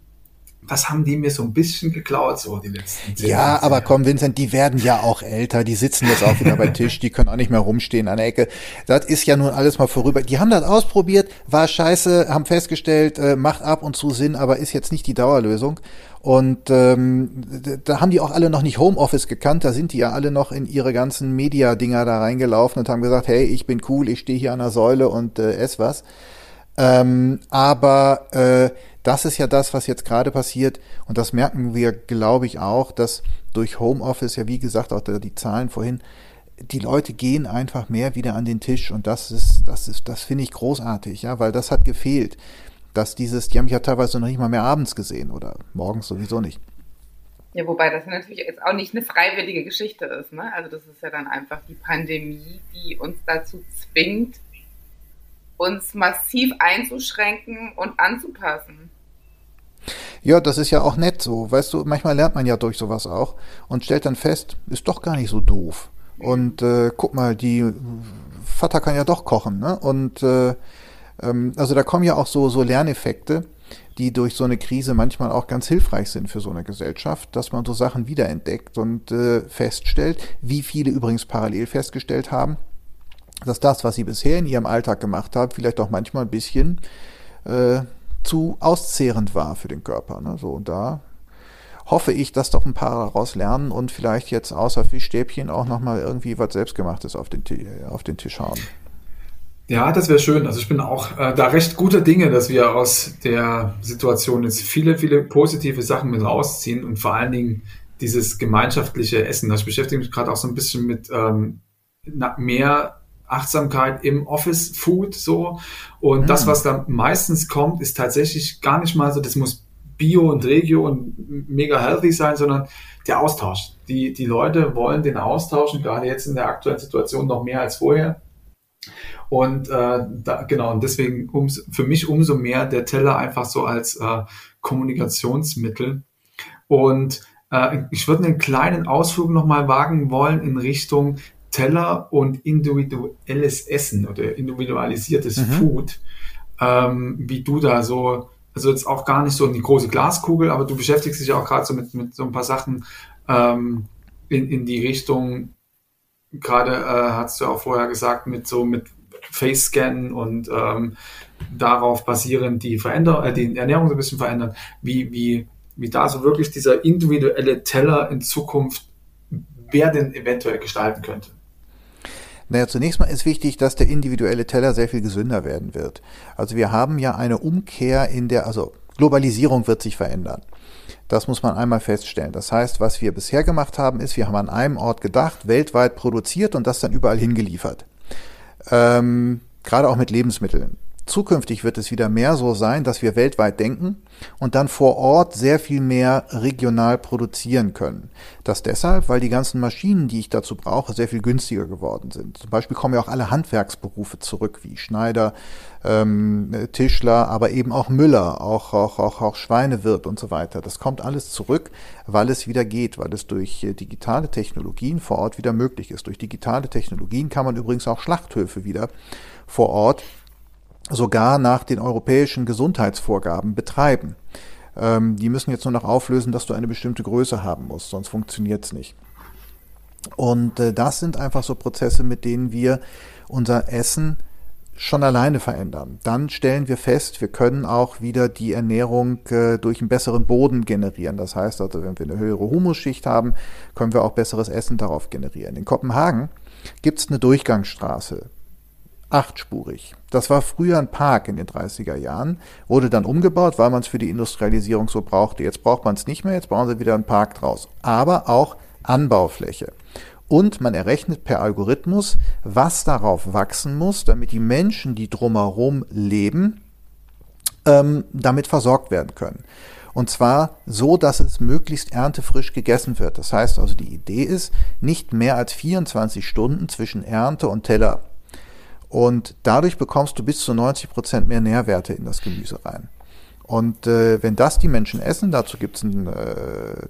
das haben die mir so ein bisschen geklaut, so die letzten zehn Ja, Jahre. aber komm, Vincent, die werden ja auch älter, die sitzen jetzt auch wieder bei *laughs* Tisch, die können auch nicht mehr rumstehen an der Ecke. Das ist ja nun alles mal vorüber. Die haben das ausprobiert, war scheiße, haben festgestellt, äh, macht ab und zu Sinn, aber ist jetzt nicht die Dauerlösung. Und ähm, da haben die auch alle noch nicht Homeoffice gekannt, da sind die ja alle noch in ihre ganzen Media-Dinger da reingelaufen und haben gesagt, hey, ich bin cool, ich stehe hier an der Säule und äh, ess was. Ähm, aber äh, das ist ja das, was jetzt gerade passiert. Und das merken wir, glaube ich, auch, dass durch Homeoffice, ja wie gesagt, auch die Zahlen vorhin, die Leute gehen einfach mehr wieder an den Tisch. Und das ist, das ist, das finde ich großartig, ja, weil das hat gefehlt dass dieses, die haben mich ja teilweise noch nicht mal mehr abends gesehen oder morgens sowieso nicht. Ja, wobei das natürlich jetzt auch nicht eine freiwillige Geschichte ist, ne? Also das ist ja dann einfach die Pandemie, die uns dazu zwingt, uns massiv einzuschränken und anzupassen. Ja, das ist ja auch nett so. Weißt du, manchmal lernt man ja durch sowas auch und stellt dann fest, ist doch gar nicht so doof. Und äh, guck mal, die Vater kann ja doch kochen, ne? Und äh, ähm, also da kommen ja auch so, so Lerneffekte, die durch so eine Krise manchmal auch ganz hilfreich sind für so eine Gesellschaft, dass man so Sachen wiederentdeckt und äh, feststellt, wie viele übrigens parallel festgestellt haben, dass das, was sie bisher in ihrem Alltag gemacht haben, vielleicht auch manchmal ein bisschen äh, zu auszehrend war für den Körper. Ne? So, und da hoffe ich, dass doch ein paar daraus lernen und vielleicht jetzt außer Fischstäbchen auch nochmal irgendwie was Selbstgemachtes auf den, auf den Tisch hauen. Ja, das wäre schön. Also ich bin auch äh, da recht guter Dinge, dass wir aus der Situation jetzt viele, viele positive Sachen mit rausziehen und vor allen Dingen dieses gemeinschaftliche Essen. Das beschäftigt mich gerade auch so ein bisschen mit ähm, mehr Achtsamkeit im Office Food so. Und mhm. das, was da meistens kommt, ist tatsächlich gar nicht mal so, das muss Bio und Regio und mega healthy sein, sondern der Austausch. Die, die Leute wollen den Austausch und gerade jetzt in der aktuellen Situation noch mehr als vorher. Und äh, da, genau, und deswegen ums, für mich umso mehr der Teller einfach so als äh, Kommunikationsmittel. Und äh, ich würde einen kleinen Ausflug nochmal wagen wollen in Richtung Teller und individuelles Essen oder individualisiertes mhm. Food. Ähm, wie du da so, also jetzt auch gar nicht so in die große Glaskugel, aber du beschäftigst dich ja auch gerade so mit, mit so ein paar Sachen ähm, in, in die Richtung, gerade äh, hast du auch vorher gesagt, mit so mit Face-Scan und ähm, darauf basierend die, Veränder äh, die Ernährung so ein bisschen verändern, wie, wie, wie da so wirklich dieser individuelle Teller in Zukunft wer denn eventuell gestalten könnte. Naja, zunächst mal ist wichtig, dass der individuelle Teller sehr viel gesünder werden wird. Also wir haben ja eine Umkehr in der, also Globalisierung wird sich verändern. Das muss man einmal feststellen. Das heißt, was wir bisher gemacht haben, ist, wir haben an einem Ort gedacht, weltweit produziert und das dann überall hingeliefert. Ähm, gerade auch mit Lebensmitteln. Zukünftig wird es wieder mehr so sein, dass wir weltweit denken und dann vor Ort sehr viel mehr regional produzieren können. Das deshalb, weil die ganzen Maschinen, die ich dazu brauche, sehr viel günstiger geworden sind. Zum Beispiel kommen ja auch alle Handwerksberufe zurück, wie Schneider, ähm, Tischler, aber eben auch Müller, auch, auch, auch, auch Schweinewirt und so weiter. Das kommt alles zurück, weil es wieder geht, weil es durch äh, digitale Technologien vor Ort wieder möglich ist. Durch digitale Technologien kann man übrigens auch Schlachthöfe wieder vor Ort sogar nach den europäischen Gesundheitsvorgaben betreiben. Ähm, die müssen jetzt nur noch auflösen, dass du eine bestimmte Größe haben musst, sonst funktioniert es nicht. Und äh, das sind einfach so Prozesse, mit denen wir unser Essen schon alleine verändern. Dann stellen wir fest, wir können auch wieder die Ernährung äh, durch einen besseren Boden generieren. Das heißt also, wenn wir eine höhere Humusschicht haben, können wir auch besseres Essen darauf generieren. In Kopenhagen gibt es eine Durchgangsstraße achtspurig. Das war früher ein Park in den 30er Jahren, wurde dann umgebaut, weil man es für die Industrialisierung so brauchte. Jetzt braucht man es nicht mehr, jetzt brauchen sie wieder einen Park draus. Aber auch Anbaufläche. Und man errechnet per Algorithmus, was darauf wachsen muss, damit die Menschen, die drumherum leben, ähm, damit versorgt werden können. Und zwar so, dass es möglichst erntefrisch gegessen wird. Das heißt also, die Idee ist, nicht mehr als 24 Stunden zwischen Ernte und Teller und dadurch bekommst du bis zu 90 Prozent mehr Nährwerte in das Gemüse rein. Und äh, wenn das die Menschen essen, dazu gibt es äh,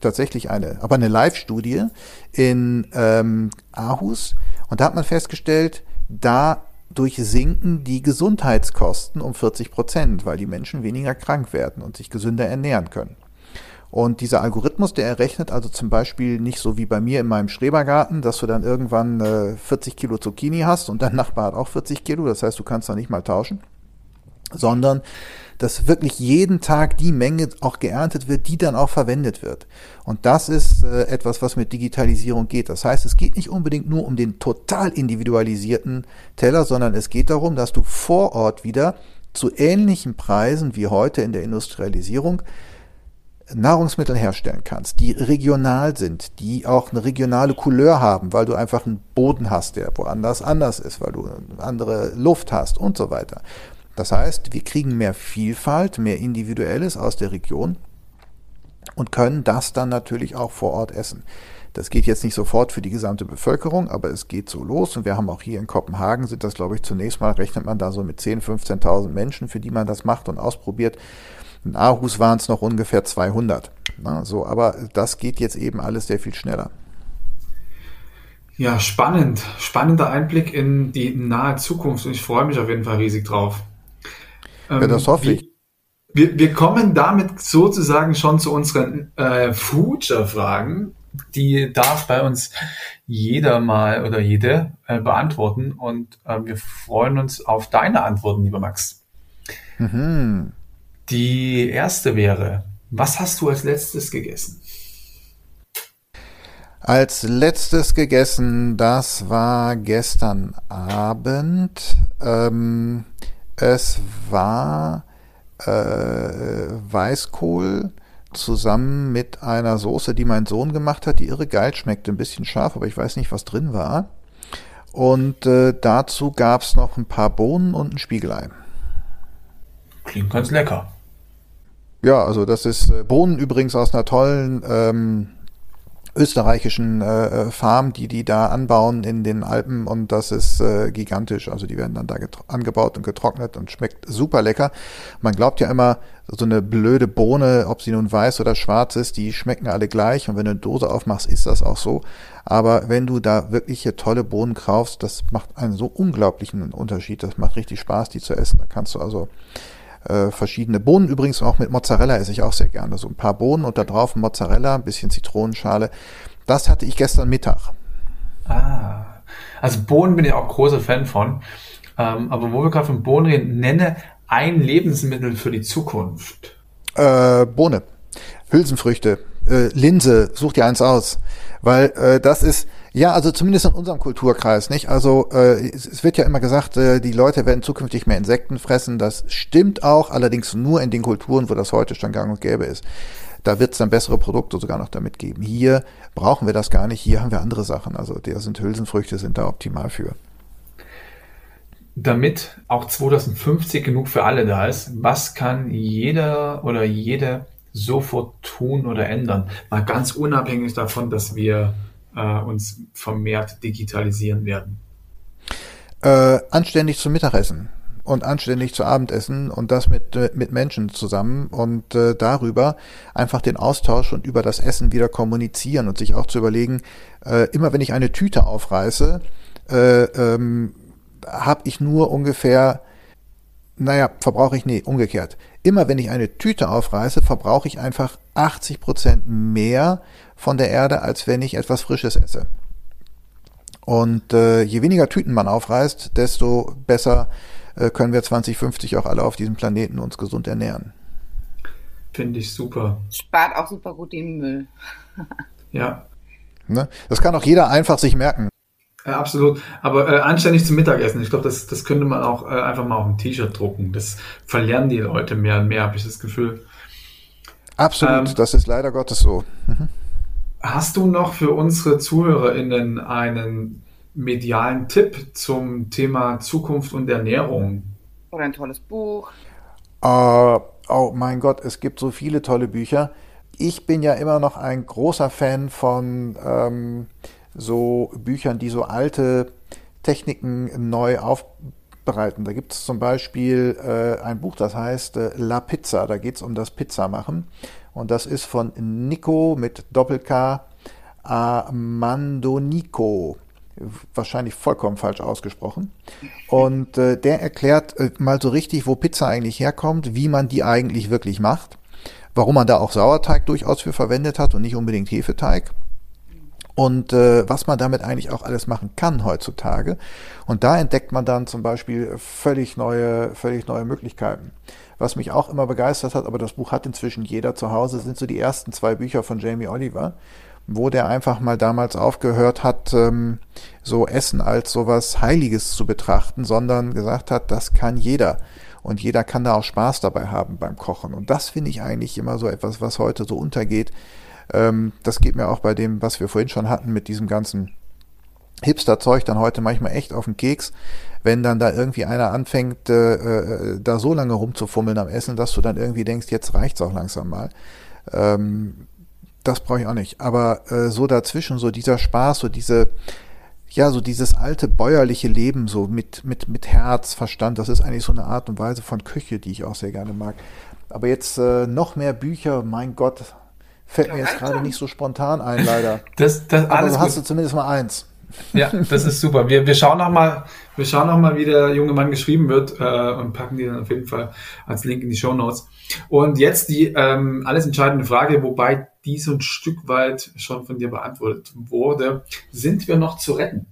tatsächlich eine, aber eine Live-Studie in ähm, Aarhus. Und da hat man festgestellt, dadurch sinken die Gesundheitskosten um 40 Prozent, weil die Menschen weniger krank werden und sich gesünder ernähren können. Und dieser Algorithmus, der errechnet also zum Beispiel nicht so wie bei mir in meinem Schrebergarten, dass du dann irgendwann äh, 40 Kilo Zucchini hast und dein Nachbar hat auch 40 Kilo, das heißt, du kannst da nicht mal tauschen, sondern dass wirklich jeden Tag die Menge auch geerntet wird, die dann auch verwendet wird. Und das ist äh, etwas, was mit Digitalisierung geht. Das heißt, es geht nicht unbedingt nur um den total individualisierten Teller, sondern es geht darum, dass du vor Ort wieder zu ähnlichen Preisen wie heute in der Industrialisierung Nahrungsmittel herstellen kannst, die regional sind, die auch eine regionale Couleur haben, weil du einfach einen Boden hast, der woanders anders ist, weil du andere Luft hast und so weiter. Das heißt, wir kriegen mehr Vielfalt, mehr Individuelles aus der Region und können das dann natürlich auch vor Ort essen. Das geht jetzt nicht sofort für die gesamte Bevölkerung, aber es geht so los. Und wir haben auch hier in Kopenhagen, sind das, glaube ich, zunächst mal, rechnet man da so mit 10.000, 15.000 Menschen, für die man das macht und ausprobiert. In Aarhus waren es noch ungefähr 200. Na, so, aber das geht jetzt eben alles sehr viel schneller. Ja, spannend. Spannender Einblick in die nahe Zukunft und ich freue mich auf jeden Fall riesig drauf. Ja, das ähm, hoffe ich. Wir, wir kommen damit sozusagen schon zu unseren äh, Future-Fragen. Die darf bei uns jeder mal oder jede äh, beantworten und äh, wir freuen uns auf deine Antworten, lieber Max. Mhm. Die erste wäre, was hast du als letztes gegessen? Als letztes gegessen, das war gestern Abend. Ähm, es war äh, Weißkohl zusammen mit einer Soße, die mein Sohn gemacht hat, die irre geil schmeckte, ein bisschen scharf, aber ich weiß nicht, was drin war. Und äh, dazu gab es noch ein paar Bohnen und ein Spiegelei. Klingt ganz lecker. Ja, also das ist äh, Bohnen übrigens aus einer tollen ähm, österreichischen äh, äh, Farm, die die da anbauen in den Alpen und das ist äh, gigantisch. Also die werden dann da angebaut und getrocknet und schmeckt super lecker. Man glaubt ja immer, so eine blöde Bohne, ob sie nun weiß oder schwarz ist, die schmecken alle gleich und wenn du eine Dose aufmachst, ist das auch so. Aber wenn du da wirkliche tolle Bohnen kaufst, das macht einen so unglaublichen Unterschied. Das macht richtig Spaß, die zu essen. Da kannst du also äh, verschiedene Bohnen. Übrigens auch mit Mozzarella esse ich auch sehr gerne. So ein paar Bohnen und da drauf Mozzarella, ein bisschen Zitronenschale. Das hatte ich gestern Mittag. Ah, also Bohnen bin ich auch großer Fan von. Ähm, aber wo wir gerade von Bohnen reden, nenne ein Lebensmittel für die Zukunft. Äh, Bohne, Hülsenfrüchte, äh, Linse, such dir eins aus. Weil äh, das ist, ja, also zumindest in unserem Kulturkreis, nicht? Also äh, es, wird ja immer gesagt, äh, die Leute werden zukünftig mehr Insekten fressen. Das stimmt auch, allerdings nur in den Kulturen, wo das heute schon gang und gäbe ist. Da wird es dann bessere Produkte sogar noch damit geben. Hier brauchen wir das gar nicht. Hier haben wir andere Sachen. Also der sind Hülsenfrüchte, sind da optimal für. Damit auch 2050 genug für alle da ist, was kann jeder oder jede sofort tun oder ändern. Mal ganz unabhängig davon, dass wir äh, uns vermehrt digitalisieren werden. Äh, anständig zum Mittagessen und anständig zu Abendessen und das mit, äh, mit Menschen zusammen und äh, darüber einfach den Austausch und über das Essen wieder kommunizieren und sich auch zu überlegen, äh, immer wenn ich eine Tüte aufreiße, äh, ähm, habe ich nur ungefähr naja, verbrauche ich, nee, umgekehrt. Immer wenn ich eine Tüte aufreiße, verbrauche ich einfach 80 Prozent mehr von der Erde, als wenn ich etwas Frisches esse. Und äh, je weniger Tüten man aufreißt, desto besser äh, können wir 2050 auch alle auf diesem Planeten uns gesund ernähren. Finde ich super. Spart auch super gut den Müll. ja. Ne? Das kann auch jeder einfach sich merken. Ja, absolut. Aber äh, anständig zum Mittagessen. Ich glaube, das, das könnte man auch äh, einfach mal auf ein T-Shirt drucken. Das verlernen die Leute mehr und mehr, habe ich das Gefühl. Absolut, ähm, das ist leider Gottes so. Mhm. Hast du noch für unsere ZuhörerInnen einen medialen Tipp zum Thema Zukunft und Ernährung? Oder ein tolles Buch? Uh, oh mein Gott, es gibt so viele tolle Bücher. Ich bin ja immer noch ein großer Fan von ähm, so Büchern, die so alte Techniken neu aufbereiten. Da gibt es zum Beispiel äh, ein Buch, das heißt äh, La Pizza. Da geht es um das Pizzamachen. Und das ist von Nico mit Doppel-K Amandonico. Wahrscheinlich vollkommen falsch ausgesprochen. Und äh, der erklärt äh, mal so richtig, wo Pizza eigentlich herkommt, wie man die eigentlich wirklich macht. warum man da auch Sauerteig durchaus für verwendet hat und nicht unbedingt Hefeteig und äh, was man damit eigentlich auch alles machen kann heutzutage. Und da entdeckt man dann zum Beispiel völlig neue, völlig neue Möglichkeiten. Was mich auch immer begeistert hat, aber das Buch hat inzwischen jeder zu Hause, sind so die ersten zwei Bücher von Jamie Oliver, wo der einfach mal damals aufgehört hat, ähm, so Essen als sowas Heiliges zu betrachten, sondern gesagt hat, das kann jeder. Und jeder kann da auch Spaß dabei haben beim Kochen. Und das finde ich eigentlich immer so etwas, was heute so untergeht ähm, das geht mir auch bei dem, was wir vorhin schon hatten, mit diesem ganzen Hipster-Zeug dann heute manchmal echt auf den Keks, wenn dann da irgendwie einer anfängt, äh, äh, da so lange rumzufummeln am Essen, dass du dann irgendwie denkst, jetzt reicht's auch langsam mal. Ähm, das brauche ich auch nicht. Aber äh, so dazwischen, so dieser Spaß, so diese, ja, so dieses alte bäuerliche Leben, so mit, mit, mit Herz, Verstand, das ist eigentlich so eine Art und Weise von Küche, die ich auch sehr gerne mag. Aber jetzt äh, noch mehr Bücher, mein Gott, Fällt mir jetzt gerade nicht so spontan ein, leider. *laughs* Das, das, Aber alles hast du zumindest mal eins. Ja, *laughs* das ist super. Wir, wir schauen noch mal, wir schauen noch mal, wie der junge Mann geschrieben wird äh, und packen die dann auf jeden Fall als Link in die Show Notes. Und jetzt die ähm, alles entscheidende Frage, wobei die so ein Stück weit schon von dir beantwortet wurde: Sind wir noch zu retten?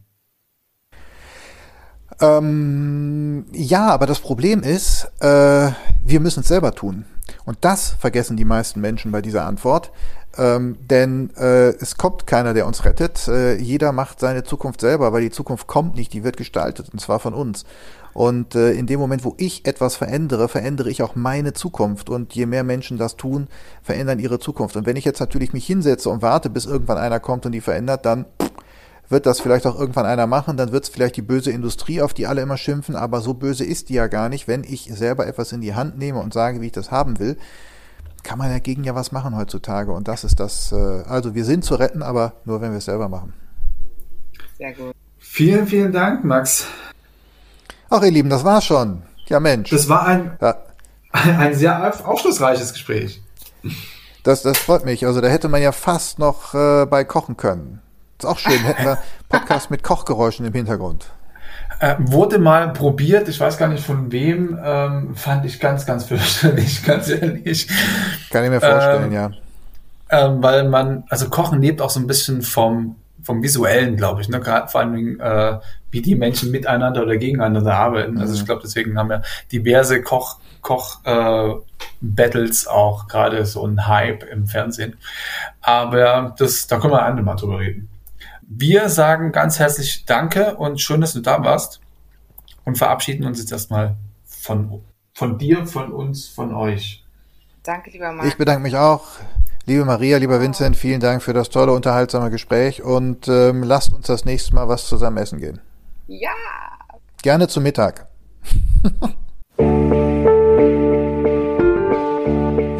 Ähm, ja, aber das Problem ist, äh, wir müssen es selber tun. Und das vergessen die meisten Menschen bei dieser Antwort. Ähm, denn äh, es kommt keiner, der uns rettet. Äh, jeder macht seine Zukunft selber, weil die Zukunft kommt nicht, die wird gestaltet, und zwar von uns. Und äh, in dem Moment, wo ich etwas verändere, verändere ich auch meine Zukunft. Und je mehr Menschen das tun, verändern ihre Zukunft. Und wenn ich jetzt natürlich mich hinsetze und warte, bis irgendwann einer kommt und die verändert, dann wird das vielleicht auch irgendwann einer machen, dann wird es vielleicht die böse Industrie, auf die alle immer schimpfen, aber so böse ist die ja gar nicht. Wenn ich selber etwas in die Hand nehme und sage, wie ich das haben will, kann man dagegen ja was machen heutzutage. Und das ist das, äh, also wir sind zu retten, aber nur wenn wir es selber machen. Sehr gut. Vielen, vielen Dank, Max. Ach, ihr Lieben, das war's schon. Ja, Mensch. Das war ein, ja. ein sehr aufschlussreiches Gespräch. Das, das freut mich. Also da hätte man ja fast noch äh, bei kochen können. Ist auch schön, hätten wir *laughs* Podcast mit Kochgeräuschen im Hintergrund. Äh, wurde mal probiert, ich weiß gar nicht von wem, ähm, fand ich ganz, ganz fürchterlich, *laughs* ganz ehrlich. Kann ich mir vorstellen, ähm, ja. Ähm, weil man, also Kochen lebt auch so ein bisschen vom, vom Visuellen, glaube ich, ne? gerade vor allen Dingen, äh, wie die Menschen miteinander oder gegeneinander arbeiten. Mhm. Also ich glaube, deswegen haben ja diverse Koch, Koch äh, Battles auch gerade so ein Hype im Fernsehen. Aber das, da können wir ein andermal drüber reden. Wir sagen ganz herzlich Danke und schön, dass du da warst und verabschieden uns jetzt erstmal von, von dir, von uns, von euch. Danke, lieber Marc. Ich bedanke mich auch. Liebe Maria, lieber Vincent, vielen Dank für das tolle, unterhaltsame Gespräch und ähm, lasst uns das nächste Mal was zusammen essen gehen. Ja. Gerne zu Mittag. *laughs*